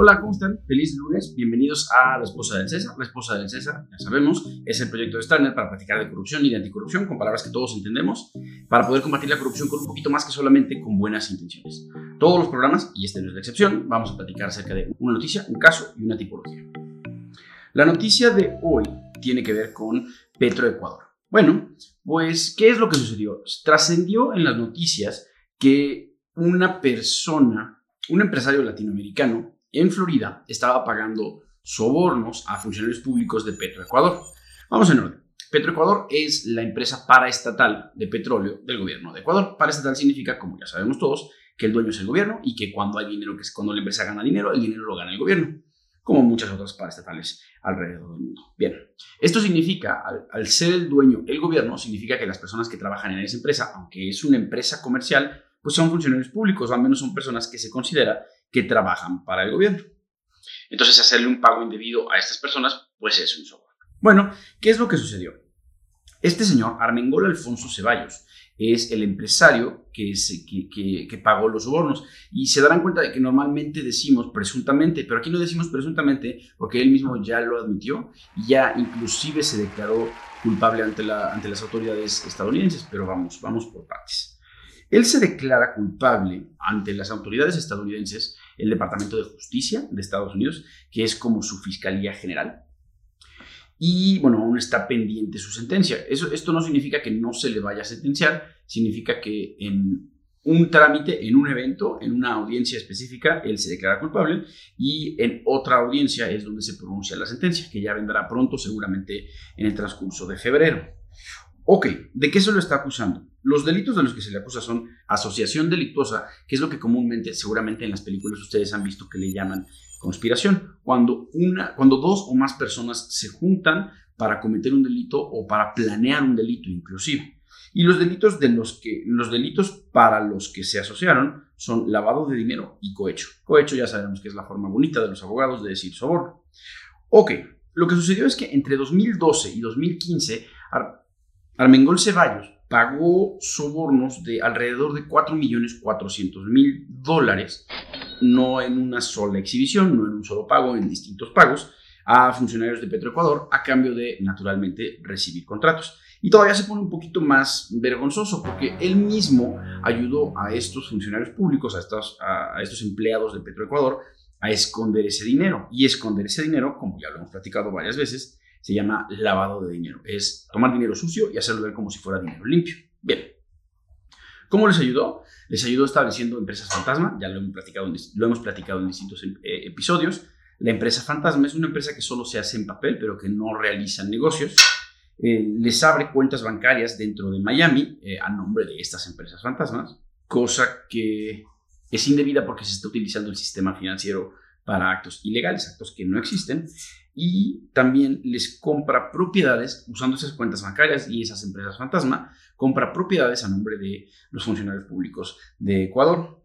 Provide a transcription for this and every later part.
Hola, ¿cómo están? Feliz lunes, bienvenidos a La Esposa del César. La Esposa del César, ya sabemos, es el proyecto de Starner para practicar de corrupción y de anticorrupción con palabras que todos entendemos, para poder combatir la corrupción con un poquito más que solamente con buenas intenciones. Todos los programas, y este no es la excepción, vamos a platicar acerca de una noticia, un caso y una tipología. La noticia de hoy tiene que ver con Petroecuador. Bueno, pues, ¿qué es lo que sucedió? Trascendió en las noticias que una persona, un empresario latinoamericano, en Florida estaba pagando sobornos a funcionarios públicos de Petroecuador. Vamos en orden. Petroecuador es la empresa paraestatal de petróleo del gobierno de Ecuador. Paraestatal significa, como ya sabemos todos, que el dueño es el gobierno y que cuando hay dinero, que es cuando la empresa gana dinero, el dinero lo gana el gobierno, como muchas otras paraestatales alrededor del mundo. Bien, esto significa, al, al ser el dueño el gobierno, significa que las personas que trabajan en esa empresa, aunque es una empresa comercial, pues son funcionarios públicos, o al menos son personas que se considera que trabajan para el gobierno. Entonces, hacerle un pago indebido a estas personas, pues es un soborno. Bueno, ¿qué es lo que sucedió? Este señor, Armengol Alfonso Ceballos, es el empresario que, que, que, pagó los sobornos. Y se darán cuenta de que normalmente decimos presuntamente, pero aquí no decimos presuntamente porque él mismo ya lo admitió y ya inclusive se declaró culpable ante las autoridades estadounidenses, pero vamos, vamos por partes. Él se declara culpable ante las autoridades estadounidenses, el Departamento de Justicia de Estados Unidos, que es como su Fiscalía General. Y bueno, aún está pendiente su sentencia. Esto no significa que no se le vaya a sentenciar, significa que en un trámite, en un evento, en una audiencia específica, él se declara culpable y en otra audiencia es donde se pronuncia la sentencia, que ya vendrá pronto, seguramente en el transcurso de febrero. Ok, ¿de qué se lo está acusando? Los delitos de los que se le acusa son asociación delictuosa, que es lo que comúnmente, seguramente en las películas ustedes han visto que le llaman conspiración, cuando, una, cuando dos o más personas se juntan para cometer un delito o para planear un delito inclusive. Y los delitos, de los, que, los delitos para los que se asociaron son lavado de dinero y cohecho. Cohecho ya sabemos que es la forma bonita de los abogados de decir soborno. Ok, lo que sucedió es que entre 2012 y 2015 Armengol Ceballos pagó sobornos de alrededor de 4.400.000 dólares, no en una sola exhibición, no en un solo pago, en distintos pagos, a funcionarios de Petroecuador a cambio de, naturalmente, recibir contratos. Y todavía se pone un poquito más vergonzoso porque él mismo ayudó a estos funcionarios públicos, a estos, empleados de Petroecuador, a esconder ese dinero. Y esconder ese dinero, como ya lo hemos platicado varias veces, se llama lavado de dinero. Es tomar dinero sucio y hacerlo ver como si fuera dinero limpio. Bien. ¿Cómo les ayudó? Les ayudó estableciendo empresas fantasma, ya lo hemos platicado en, lo hemos platicado en distintos eh, episodios. La empresa fantasma es una empresa que solo se hace en papel, pero que no realiza negocios. Eh, les abre cuentas bancarias dentro de Miami eh, a nombre de estas empresas fantasmas, cosa que es indebida porque se está utilizando el sistema financiero para actos ilegales, actos que no existen y también les compra propiedades usando esas cuentas bancarias y esas empresas fantasma, compra propiedades a nombre de los funcionarios públicos de Ecuador.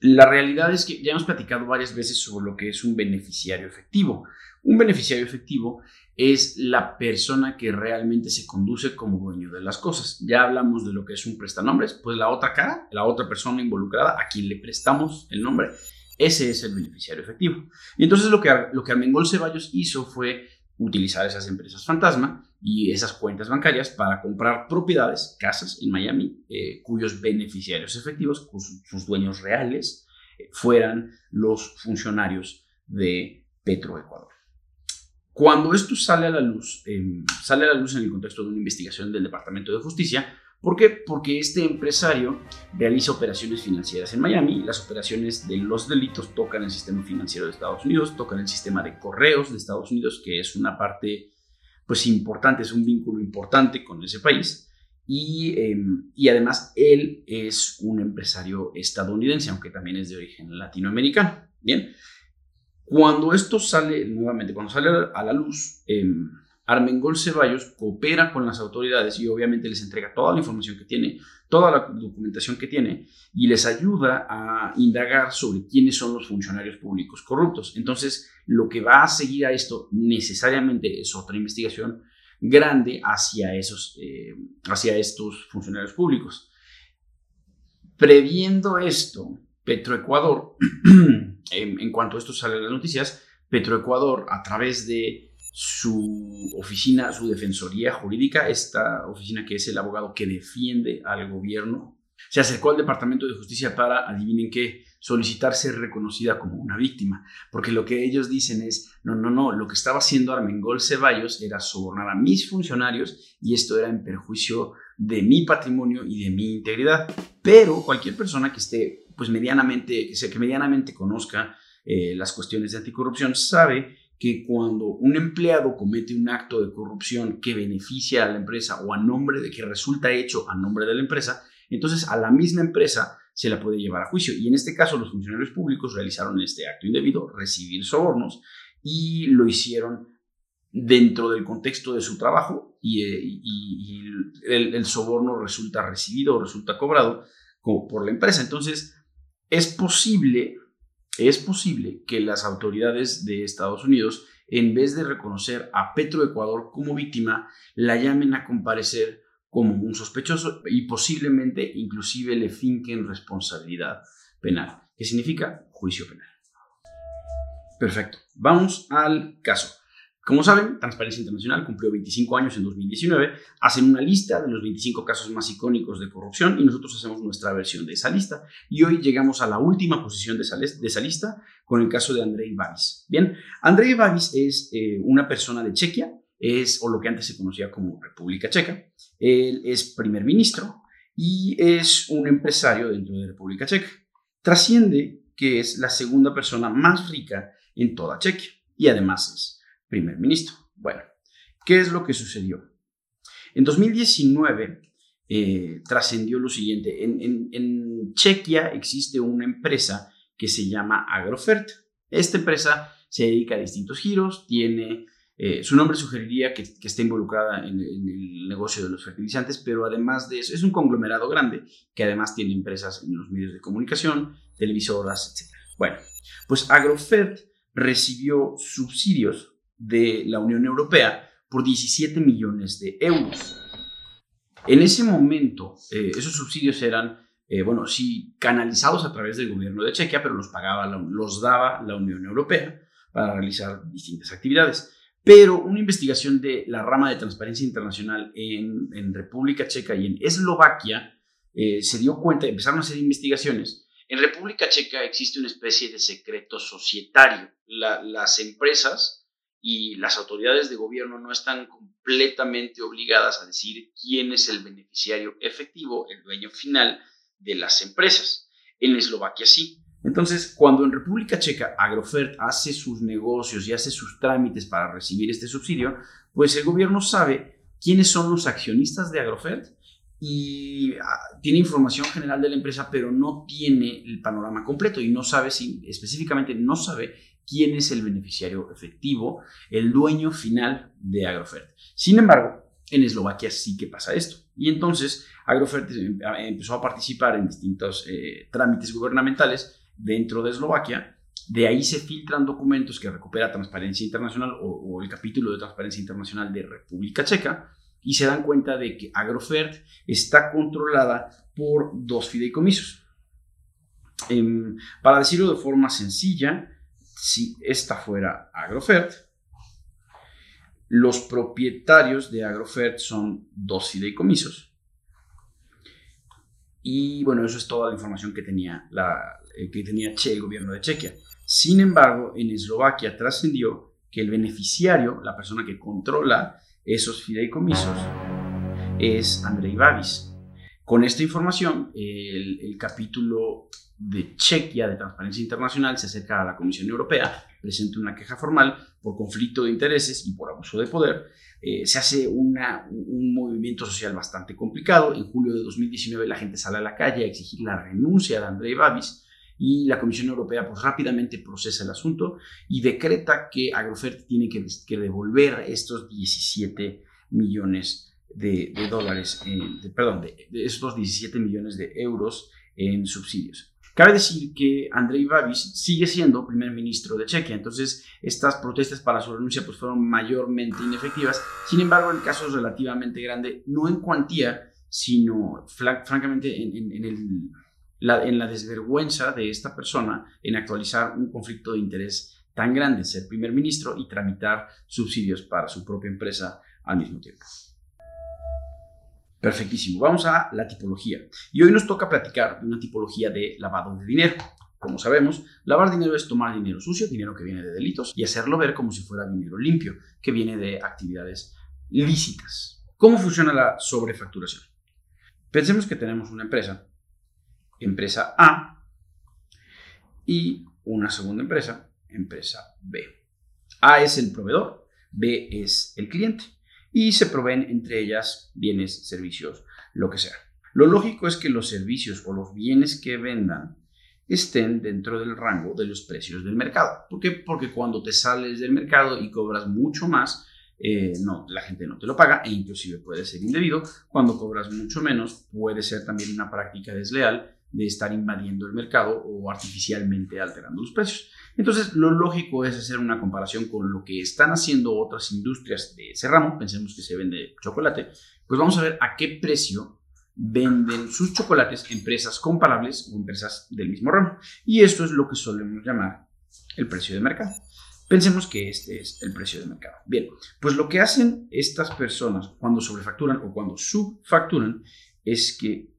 La realidad es que ya hemos platicado varias veces sobre lo que es un beneficiario efectivo. Un beneficiario efectivo es la persona que realmente se conduce como dueño de las cosas. Ya hablamos de lo que es un prestanombres, pues la otra cara, la otra persona involucrada a quien le prestamos el nombre, ese es el beneficiario efectivo. Y entonces lo que, lo que Armengol Ceballos hizo fue utilizar esas empresas fantasma y esas cuentas bancarias para comprar propiedades, casas en Miami, eh, cuyos beneficiarios efectivos, sus dueños reales, eh, fueran los funcionarios de Petroecuador. Cuando esto sale a la luz, em, sale a la luz en el contexto de una investigación del Departamento de Justicia, ¿Por qué? Porque este empresario realiza operaciones financieras en Miami. Las operaciones de los delitos tocan el sistema financiero de Estados Unidos, tocan el sistema de correos de Estados Unidos, que es una parte pues importante, es un vínculo importante con ese país. Y, em, y además él es un empresario estadounidense, aunque también es de origen latinoamericano. Bien, cuando esto sale, nuevamente, cuando sale a la luz, eh, Armengol Ceballos coopera con las autoridades y obviamente les entrega toda la información que tiene, toda la documentación que tiene y les ayuda a indagar sobre quiénes son los funcionarios públicos corruptos. Entonces, lo que va a seguir a esto necesariamente es otra investigación grande hacia, esos, eh, hacia estos funcionarios públicos. Previendo esto, Petroecuador, en, en cuanto a esto sale en las noticias, Petroecuador, a través de su oficina, su defensoría jurídica, esta oficina que es el abogado que defiende al gobierno, se acercó al Departamento de Justicia para, adivinen qué, solicitar ser reconocida como una víctima, porque lo que ellos dicen es, no, no, no, lo que estaba haciendo Armengol Ceballos era sobornar a mis funcionarios y esto era en perjuicio de mi patrimonio y de mi integridad. Pero cualquier persona que esté, pues medianamente, que, medianamente conozca eh, las cuestiones de anticorrupción sabe que cuando un empleado comete un acto de corrupción que beneficia a la empresa o a nombre de que resulta hecho a nombre de la empresa, entonces a la misma empresa se la puede llevar a juicio. Y en este caso los funcionarios públicos realizaron este acto indebido, recibir sobornos, y lo hicieron dentro del contexto de su trabajo y, eh, el, soborno resulta recibido o resulta cobrado por la empresa. Entonces, es posible, es posible que las autoridades de Estados Unidos, en vez de reconocer a Petroecuador como víctima, la llamen a comparecer como un sospechoso y posiblemente inclusive le finquen responsabilidad penal, que significa juicio penal. Perfecto, vamos al caso. Como saben, Transparencia Internacional cumplió 25 años en 2019, hacen una lista de los 25 casos más icónicos de corrupción y nosotros hacemos nuestra versión de esa lista. Y hoy llegamos a la última posición de esa, de esa lista con el caso de Andrei Babis. Bien, Andrei Babis es eh, una persona de Chequia, es, o lo que antes se conocía como República Checa. Él es primer ministro y es un empresario dentro de República Checa. Trasciende que es la segunda persona más rica en toda Chequia y además es primer ministro. Bueno, ¿qué es lo que sucedió? En 2019 eh, trascendió lo siguiente. En, en Chequia existe una empresa que se llama Agrofert. Esta empresa se dedica a distintos giros, tiene eh, su nombre sugeriría que, que está involucrada en, el negocio de los fertilizantes, pero además de eso, es un conglomerado grande que además tiene empresas en los medios de comunicación, televisoras, etc. Bueno, pues Agrofert recibió subsidios de la Unión Europea por 17 millones de euros. En ese momento, eh, esos subsidios eran, eh, bueno, sí, canalizados a través del gobierno de Chequia, pero los pagaba, los daba la Unión Europea para realizar distintas actividades. Pero una investigación de la rama de transparencia internacional en, República Checa y en Eslovaquia eh, se dio cuenta, empezaron a hacer investigaciones. En República Checa existe una especie de secreto societario. las empresas y las autoridades de gobierno no están completamente obligadas a decir quién es el beneficiario efectivo, el dueño final de las empresas. En Eslovaquia sí. Entonces, cuando en República Checa Agrofert hace sus negocios y hace sus trámites para recibir este subsidio, pues el gobierno sabe quiénes son los accionistas de Agrofert y ah, tiene información general de la empresa, pero no tiene el panorama completo y no sabe si, específicamente no sabe quién es el beneficiario efectivo, el dueño final de Agrofert. Sin embargo, en Eslovaquia sí que pasa esto. Y entonces Agrofert eh, empezó a participar en distintos eh, trámites gubernamentales dentro de Eslovaquia. De ahí se filtran documentos que recupera Transparencia Internacional o, el capítulo de Transparencia Internacional de República Checa y se dan cuenta de que Agrofert está controlada por dos fideicomisos. Em, para decirlo de forma sencilla, si esta fuera Agrofert, los propietarios de Agrofert son dos fideicomisos. Y bueno, eso es toda la información que tenía la, eh, que tenía che, el gobierno de Chequia. Sin embargo, en Eslovaquia trascendió que el beneficiario, la persona que controla esos fideicomisos, es Andrei Babis. Con esta información, el, capítulo de Chequia de Transparencia Internacional se acerca a la Comisión Europea, presenta una queja formal por conflicto de intereses y por abuso de poder. Eh, se hace un movimiento social bastante complicado. En julio de 2019 la gente sale a la calle a exigir la renuncia de Andrei Babis y la Comisión Europea pues rápidamente procesa el asunto y decreta que Agrofert tiene que, devolver estos 17 millones de, dólares, perdón, de, estos 17 millones de euros en subsidios. Cabe decir que Andrei Babis sigue siendo primer ministro de Chequia, entonces estas protestas para su renuncia pues fueron mayormente inefectivas. Sin embargo, el caso es relativamente grande, no en cuantía, sino francamente en, el en la desvergüenza de esta persona en actualizar un conflicto de interés tan grande, ser primer ministro y tramitar subsidios para su propia empresa al mismo tiempo. Perfectísimo. Vamos a la tipología. Y hoy nos toca platicar de una tipología de lavado de dinero. Como sabemos, lavar dinero es tomar dinero sucio, dinero que viene de delitos, y hacerlo ver como si fuera dinero limpio, que viene de actividades lícitas. ¿Cómo funciona la sobrefacturación? Pensemos que tenemos una empresa, empresa A, y una segunda empresa, empresa B. A es el proveedor, B es el cliente, y se proveen entre ellas bienes, servicios, lo que sea. Lo lógico es que los servicios o los bienes que vendan estén dentro del rango de los precios del mercado. ¿Por qué? Porque cuando te sales del mercado y cobras mucho más, eh, no, la gente no te lo paga e inclusive puede ser indebido. Cuando cobras mucho menos, puede ser también una práctica desleal de estar invadiendo el mercado o artificialmente alterando los precios. Entonces, lo lógico es hacer una comparación con lo que están haciendo otras industrias de ese ramo. Pensemos que se vende chocolate. Pues vamos a ver a qué precio venden sus chocolates empresas comparables o empresas del mismo ramo. Y esto es lo que solemos llamar el precio de mercado. Pensemos que este es el precio de mercado. Bien, pues lo que hacen estas personas cuando sobrefacturan o cuando subfacturan es que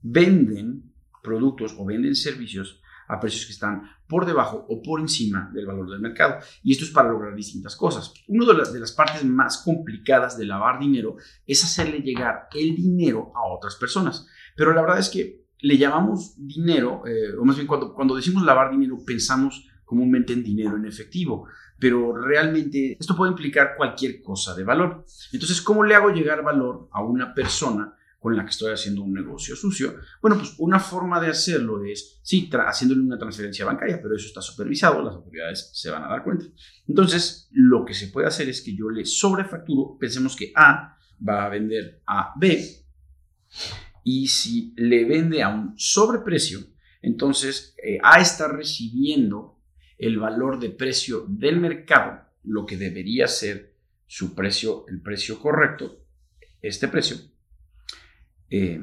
venden productos o venden servicios a precios que están por debajo o por encima del valor del mercado. Y esto es para lograr distintas cosas. Una de, las, partes más complicadas de lavar dinero es hacerle llegar el dinero a otras personas. Pero la verdad es que le llamamos dinero, eh, o más bien cuando, cuando decimos lavar dinero pensamos comúnmente en dinero en efectivo, pero realmente esto puede implicar cualquier cosa de valor. Entonces, ¿cómo le hago llegar valor a una persona con la que estoy haciendo un negocio sucio. Bueno, pues una forma de hacerlo es, sí, haciéndole una transferencia bancaria, pero eso está supervisado, las autoridades se van a dar cuenta. Entonces, lo que se puede hacer es que yo le sobrefacturo, pensemos que A va a vender a B, y si le vende a un sobreprecio, entonces eh, A está recibiendo el valor de precio del mercado, lo que debería ser su precio, el precio correcto, este precio, eh,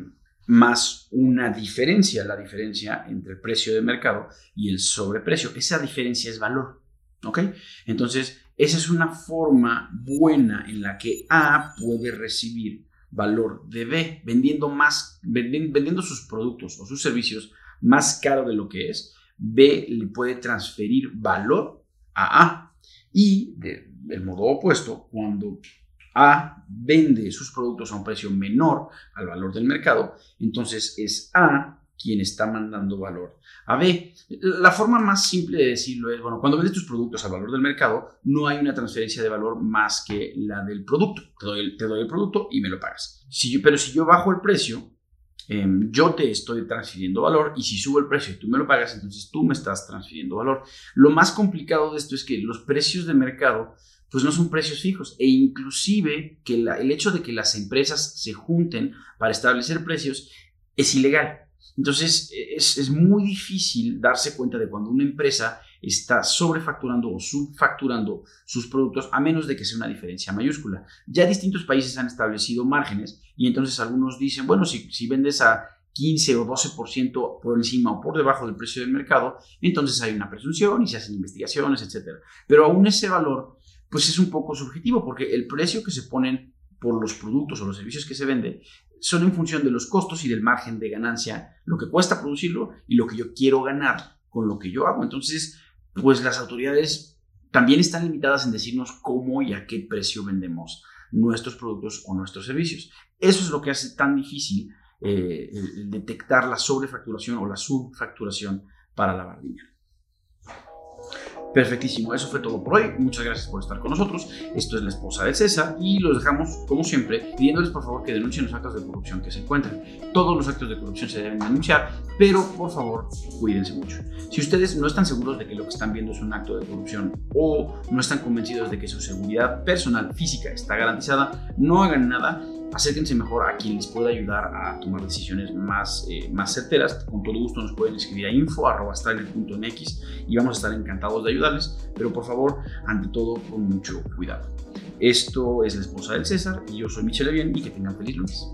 más una diferencia, la diferencia entre el precio de mercado y el sobreprecio. Esa diferencia es valor. ¿Ok? Entonces, esa es una forma buena en la que A puede recibir valor de B, vendiendo más, vendiendo sus productos o sus servicios más caro de lo que es. B le puede transferir valor a A. Y del modo opuesto, cuando a vende sus productos a un precio menor al valor del mercado, entonces es A quien está mandando valor a B. La forma más simple de decirlo es, bueno, cuando vendes tus productos al valor del mercado, no hay una transferencia de valor más que la del producto. Te doy el, producto y me lo pagas. Si pero si yo bajo el precio, em, yo te estoy transfiriendo valor y si subo el precio y tú me lo pagas, entonces tú me estás transfiriendo valor. Lo más complicado de esto es que los precios de mercado pues no son precios fijos. E inclusive que el hecho de que las empresas se junten para establecer precios es ilegal. Entonces es, es, muy difícil darse cuenta de cuando una empresa está sobrefacturando o subfacturando sus productos a menos de que sea una diferencia mayúscula. Ya distintos países han establecido márgenes y entonces algunos dicen, bueno, si, si vendes a 15 o 12% por encima o por debajo del precio del mercado, entonces hay una presunción y se hacen investigaciones, etc. Pero aún ese valor pues es un poco subjetivo porque el precio que se ponen por los productos o los servicios que se venden son en función de los costos y del margen de ganancia, lo que cuesta producirlo y lo que yo quiero ganar con lo que yo hago. Entonces, pues las autoridades también están limitadas en decirnos cómo y a qué precio vendemos nuestros productos o nuestros servicios. Eso es lo que hace tan difícil eh, detectar la sobrefacturación o la subfacturación para lavar dinero. Perfectísimo, eso fue todo por hoy. Muchas gracias por estar con nosotros. Esto es la esposa de César y los dejamos, como siempre, pidiéndoles por favor que denuncien los actos de corrupción que se encuentran. Todos los actos de corrupción se deben denunciar, pero por favor, cuídense mucho. Si ustedes no están seguros de que lo que están viendo es un acto de corrupción o no están convencidos de que su seguridad personal, física, está garantizada, no hagan nada acérquense mejor a quien les pueda ayudar a tomar decisiones más, eh, más certeras. Con todo gusto nos pueden escribir a info.mx y vamos a estar encantados de ayudarles, pero por favor, ante todo, con mucho cuidado. Esto es la esposa del César y yo soy Michelle Bien y que tengan feliz lunes.